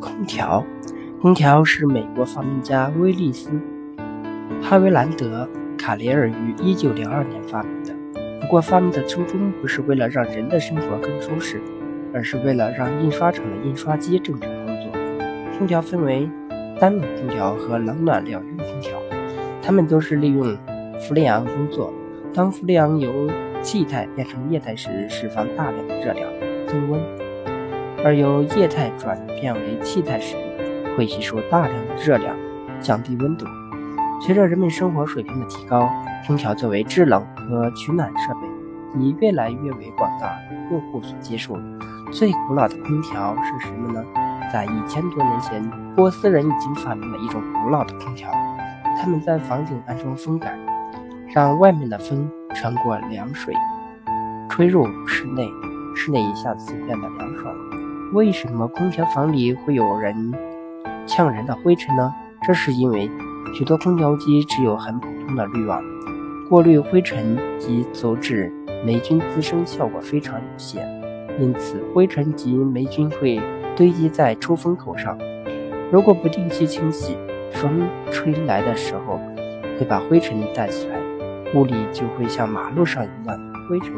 空调，空调是美国发明家威利斯·哈维兰德·卡雷尔于1902年发明的。不过，发明的初衷不是为了让人的生活更舒适，而是为了让印刷厂的印刷机正常工作。空调分为单冷空调和冷暖两用空调，它们都是利用氟利昂工作。当氟利昂由气态变成液态时，释放大量的热量，增温；而由液态转变为气态时，会吸收大量的热量，降低温度。随着人们生活水平的提高，空调作为制冷和取暖设备，已越来越为广大用户所接受。最古老的空调是什么呢？在一千多年前，波斯人已经发明了一种古老的空调，他们在房顶安装风杆，让外面的风。穿过凉水，吹入室内，室内一下子变得凉爽。为什么空调房里会有人呛人的灰尘呢？这是因为许多空调机只有很普通的滤网，过滤灰尘及阻止霉菌滋生效果非常有限，因此灰尘及霉菌会堆积在出风口上。如果不定期清洗，风吹来的时候会把灰尘带起来。屋里就会像马路上一样灰尘。